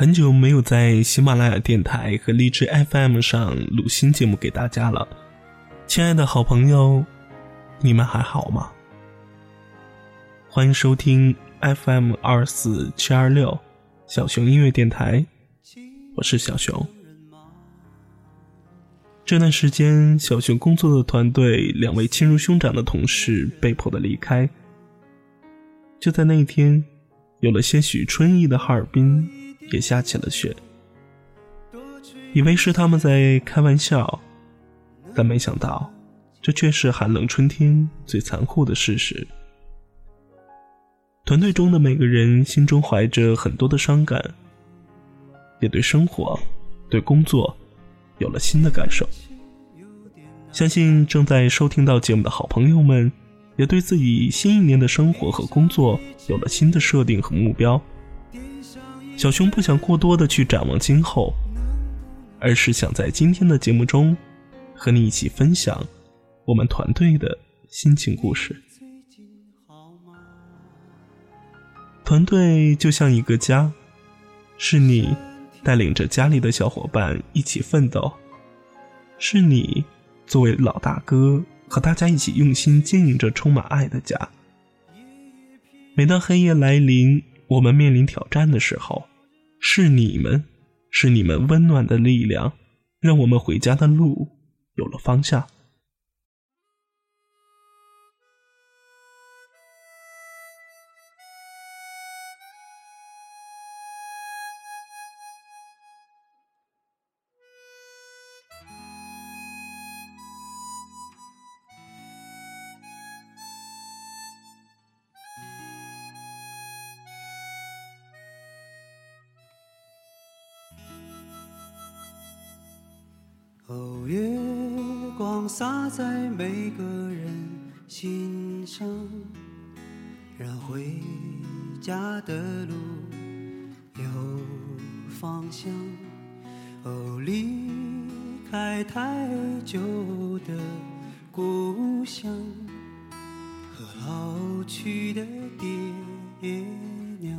很久没有在喜马拉雅电台和荔枝 FM 上录新节目给大家了，亲爱的好朋友，你们还好吗？欢迎收听 FM 二四七二六小熊音乐电台，我是小熊。这段时间，小熊工作的团队两位亲如兄长的同事被迫的离开。就在那一天，有了些许春意的哈尔滨。也下起了雪，以为是他们在开玩笑，但没想到，这却是寒冷春天最残酷的事实。团队中的每个人心中怀着很多的伤感，也对生活、对工作有了新的感受。相信正在收听到节目的好朋友们，也对自己新一年的生活和工作有了新的设定和目标。小熊不想过多的去展望今后，而是想在今天的节目中，和你一起分享我们团队的心情故事。团队就像一个家，是你带领着家里的小伙伴一起奋斗，是你作为老大哥和大家一起用心经营着充满爱的家。每当黑夜来临，我们面临挑战的时候。是你们，是你们温暖的力量，让我们回家的路有了方向。方向。哦，离开太久的故乡和老去的爹娘。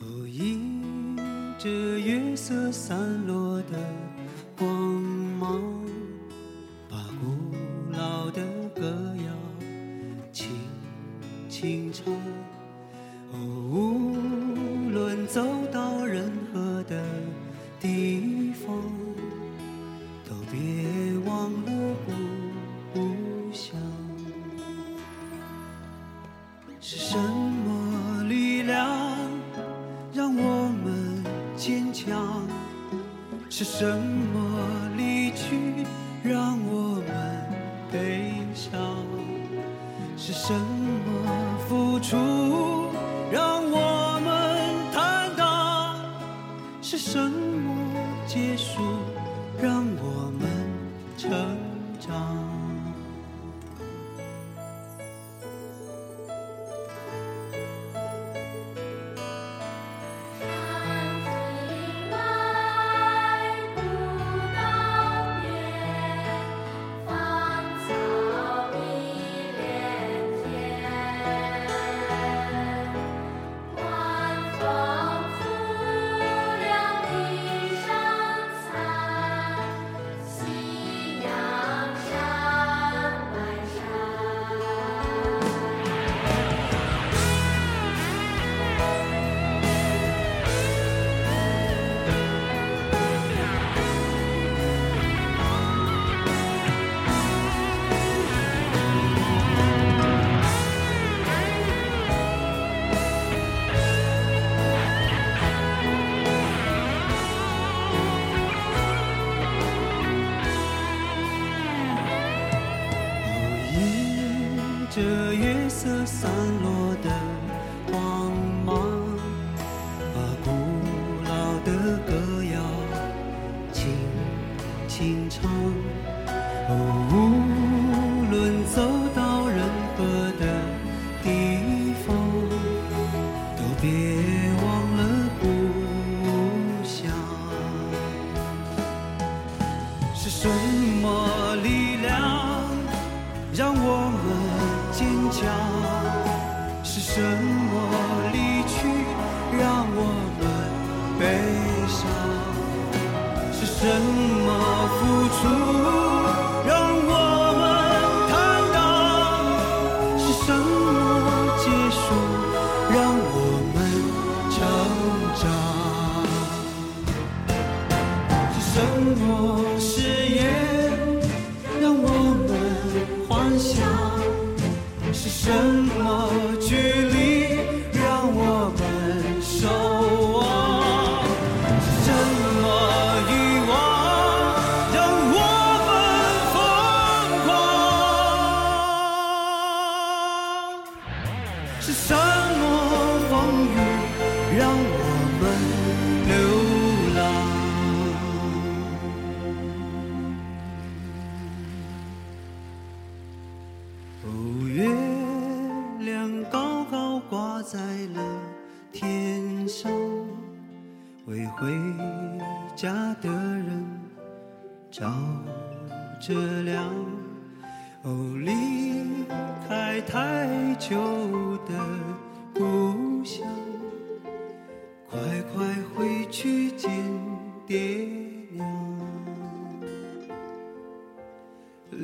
哦，迎着月色散落的。是什么离去？让我们悲伤？是什么付出？让我们坦荡？是什么结束？让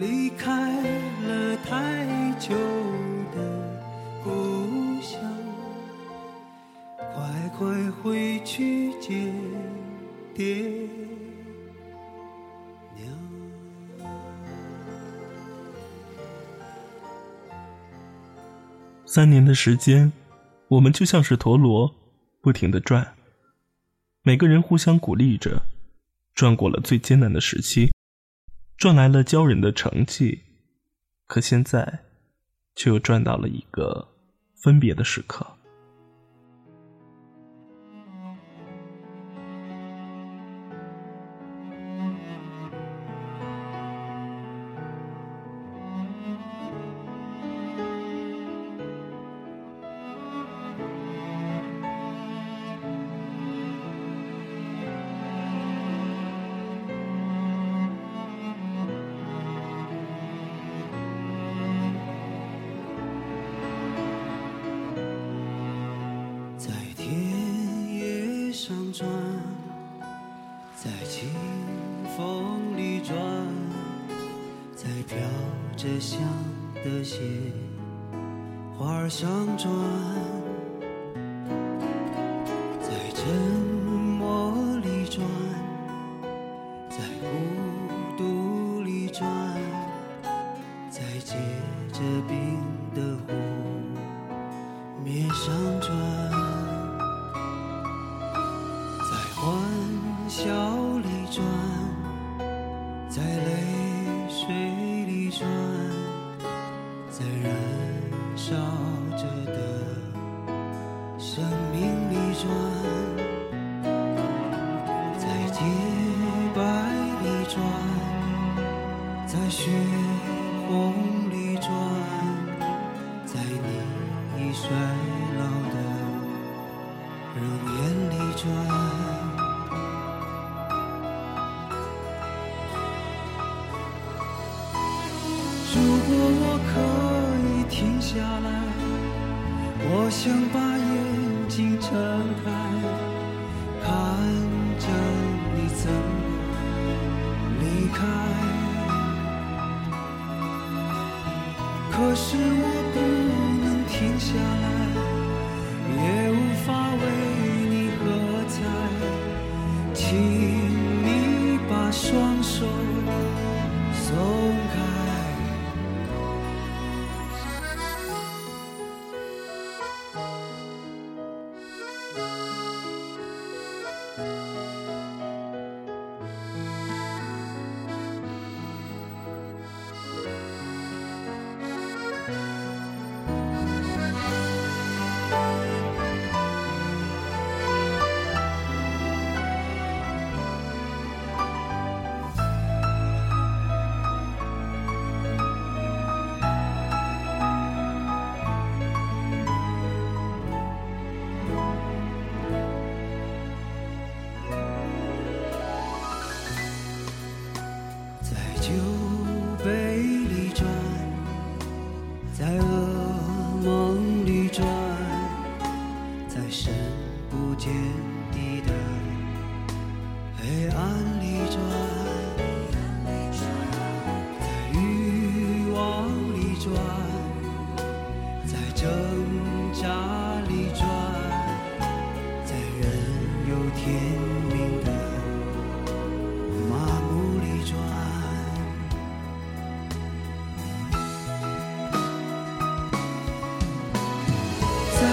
离开了太久的故乡，快快回去见爹娘。三年的时间，我们就像是陀螺，不停的转。每个人互相鼓励着，转过了最艰难的时期，赚来了骄人的成绩。可现在，却又赚到了一个分别的时刻。着香的雪花儿上转，在沉默里转，在孤独里转，在结着冰的湖。面上转，在欢笑里转，可是我不能停下来，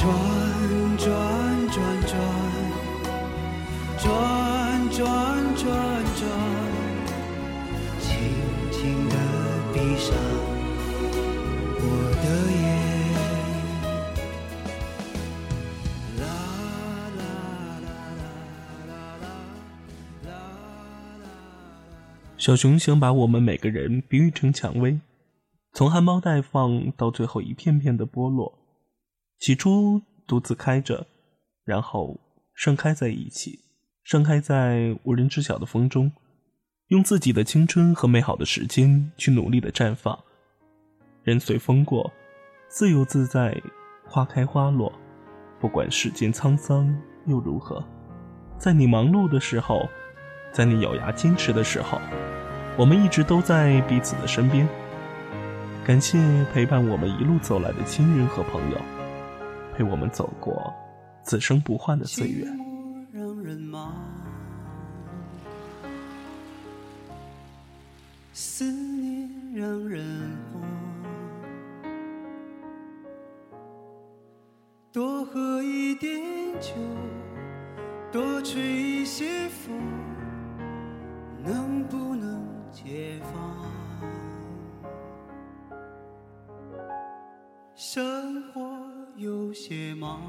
转转转转转转转转，轻轻的闭上我的眼。啦啦啦啦啦啦啦。小熊想把我们每个人比喻成蔷薇，从含苞待放到最后一片片的剥落。起初独自开着，然后盛开在一起，盛开在无人知晓的风中，用自己的青春和美好的时间去努力的绽放。人随风过，自由自在，花开花落。不管世间沧桑又如何，在你忙碌的时候，在你咬牙坚持的时候，我们一直都在彼此的身边。感谢陪伴我们一路走来的亲人和朋友。陪我们走过此生不换的岁月。让人忙，思念让人慌。多喝一点酒，多吹一些风，能不能解放？生活有些忙，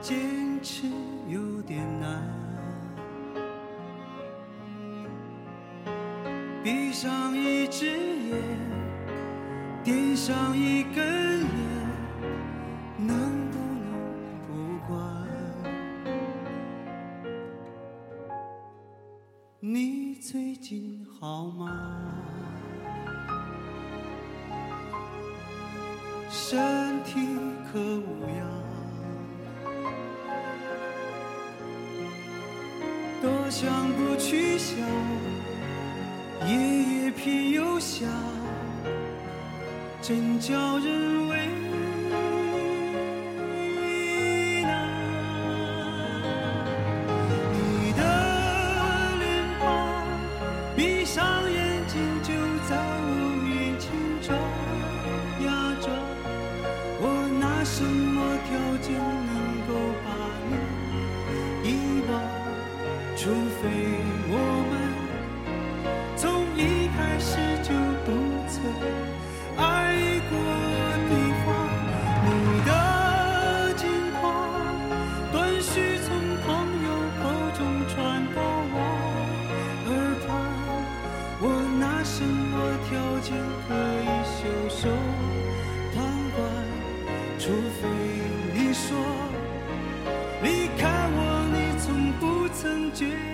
坚持有点难。闭上一只眼，点上一根烟，夜夜偏又想，真叫人为难。你的脸庞，闭上眼睛就在我面前转呀转，我拿什么条件能够把你遗忘？除非句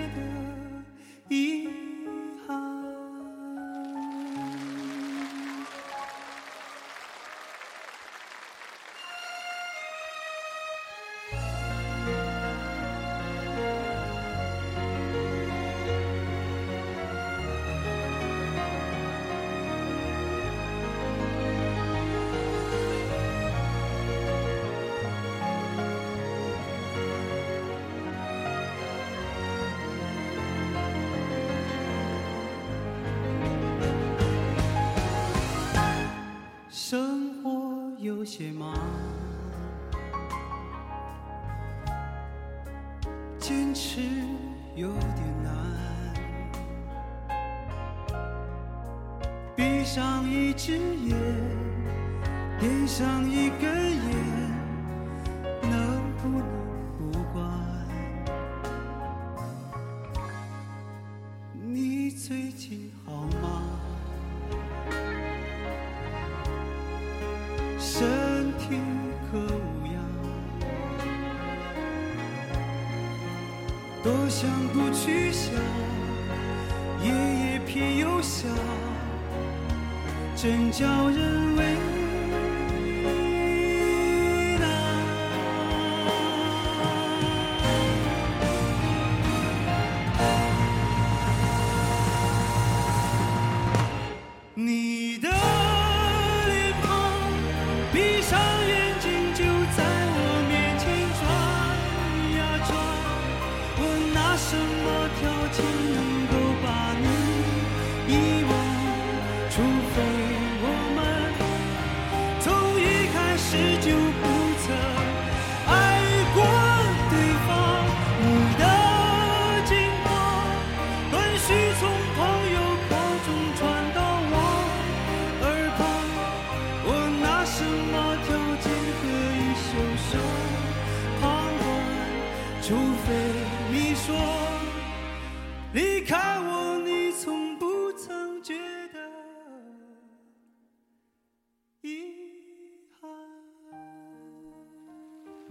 些忙，坚持有点难。闭上一只眼，点上一根烟，想不去想，夜夜偏又想，真叫人为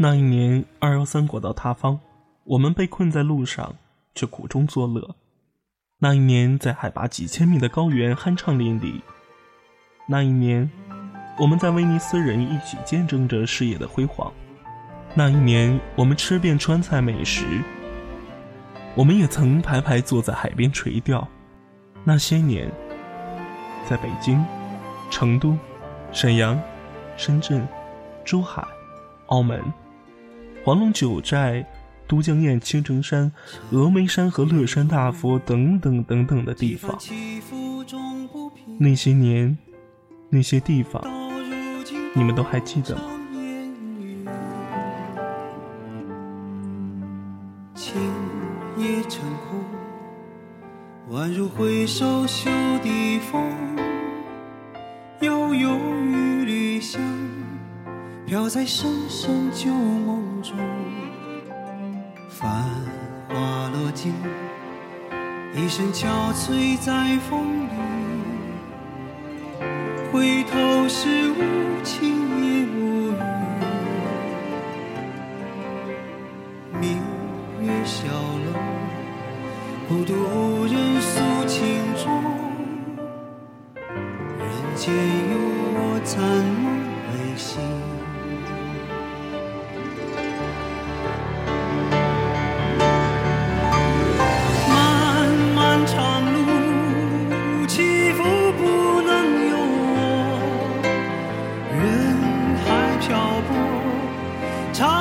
那一年二幺三国道塌方，我们被困在路上，却苦中作乐。那一年在海拔几千米的高原酣畅淋漓。那一年，我们在威尼斯人一起见证着事业的辉煌。那一年，我们吃遍川菜美食。我们也曾排排坐在海边垂钓。那些年，在北京、成都、沈阳、深圳、珠海、澳门。黄龙九寨、都江堰、青城山、峨眉山和乐山大佛等等等等的地方，那些年，那些地方，你们都还记得吗？宛如挥手袖底风，悠悠雨里香，飘在深深旧梦。繁华落尽，一身憔悴在风里。回头是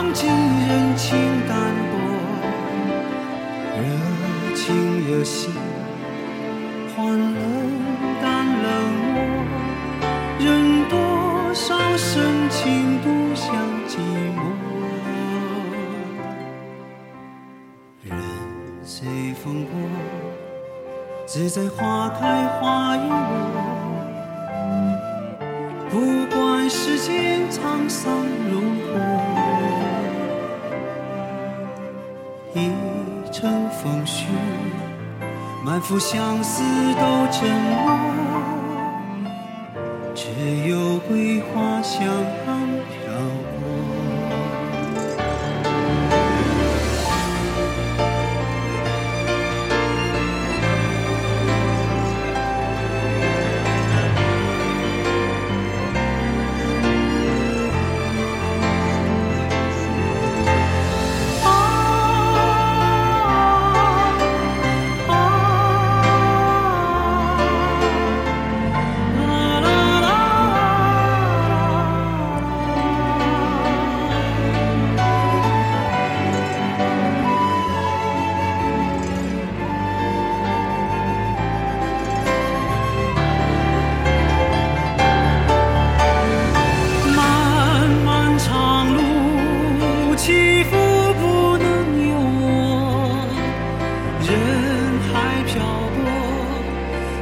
曾经人情淡薄热情热心换冷淡冷漠任多少深情独向寂寞人随风过自在花开花又落不管世间沧桑如何一城风絮，满腹相思都沉默，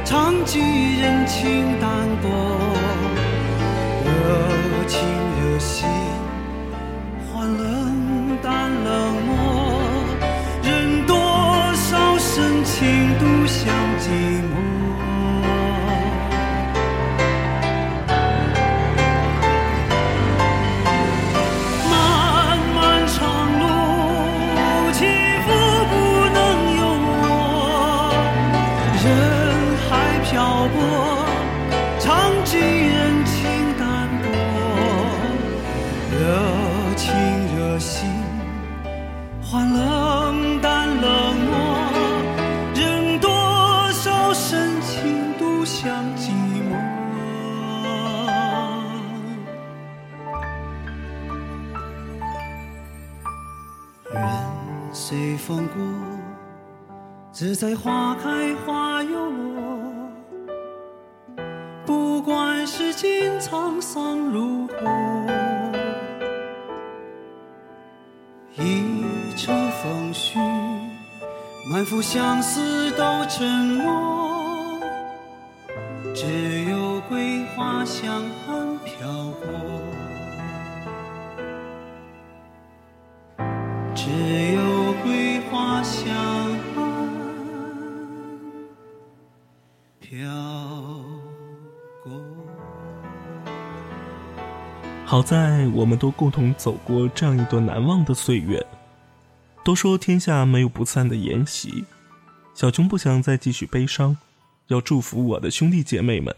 长记人情淡薄，热情热心。随风过，自在花开花又落。不管世间沧桑如何，一程风絮，满腹相思都沉默。只有桂花香暗飘过，好在我们都共同走过这样一段难忘的岁月。都说天下没有不散的筵席，小熊不想再继续悲伤，要祝福我的兄弟姐妹们，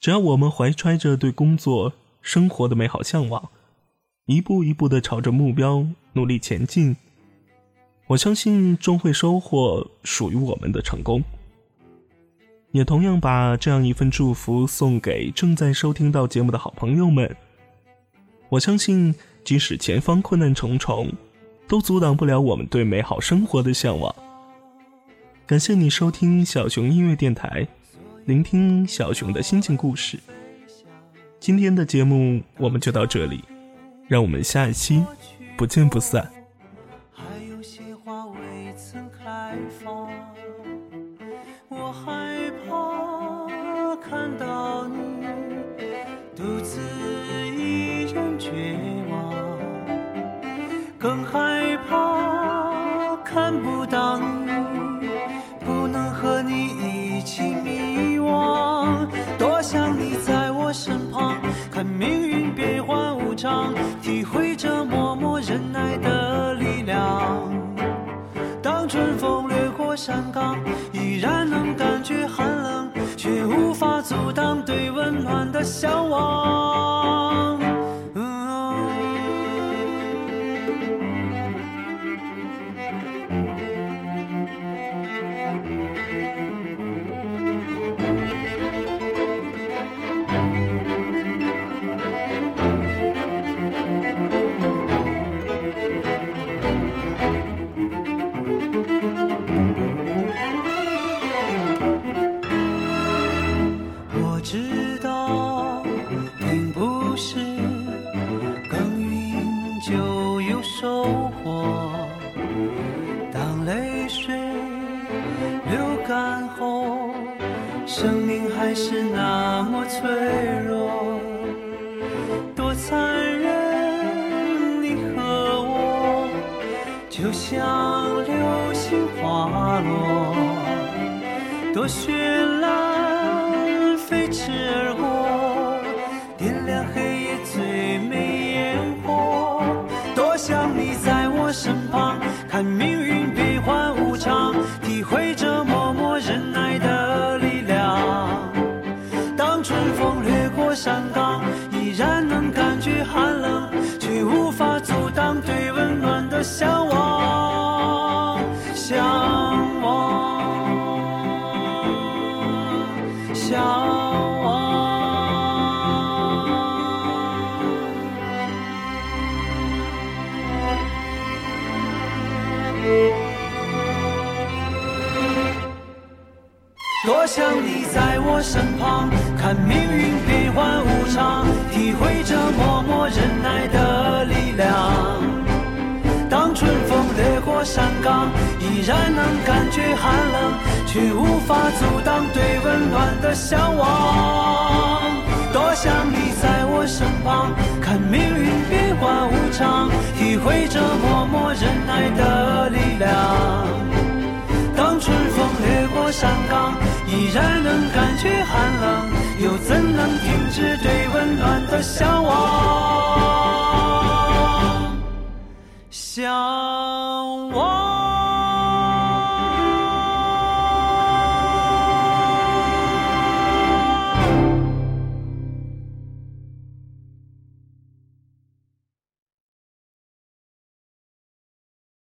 只要我们怀揣着对工作、生活的美好向往，一步一步的朝着目标努力前进，我相信终会收获属于我们的成功。也同样把这样一份祝福送给正在收听到节目的好朋友们。我相信，即使前方困难重重。都阻挡不了我们对美好生活的向往。感谢你收听小熊音乐电台，聆听小熊的心情故事。今天的节目我们就到这里，让我们下一期不见不散。还有些花未曾开放，我害怕看到你独自绝望，更害怕。看不到你，不能和你一起迷惘。多想你在我身旁，看命运变幻无常，体会着默默忍耐的力量。当春风掠过山岗，依然能感觉寒冷，却无法阻挡对温暖的向往。身旁，看命运变幻无常，体会着默默忍耐的力量。当春风掠过山岗，依然能感觉寒冷，却无法阻挡对温暖的向往。多想你在我身旁，看命运变幻无常，体会着默默忍耐的力量。越过山岗，依然能感觉寒冷，又怎能停止对温暖的向往？向往。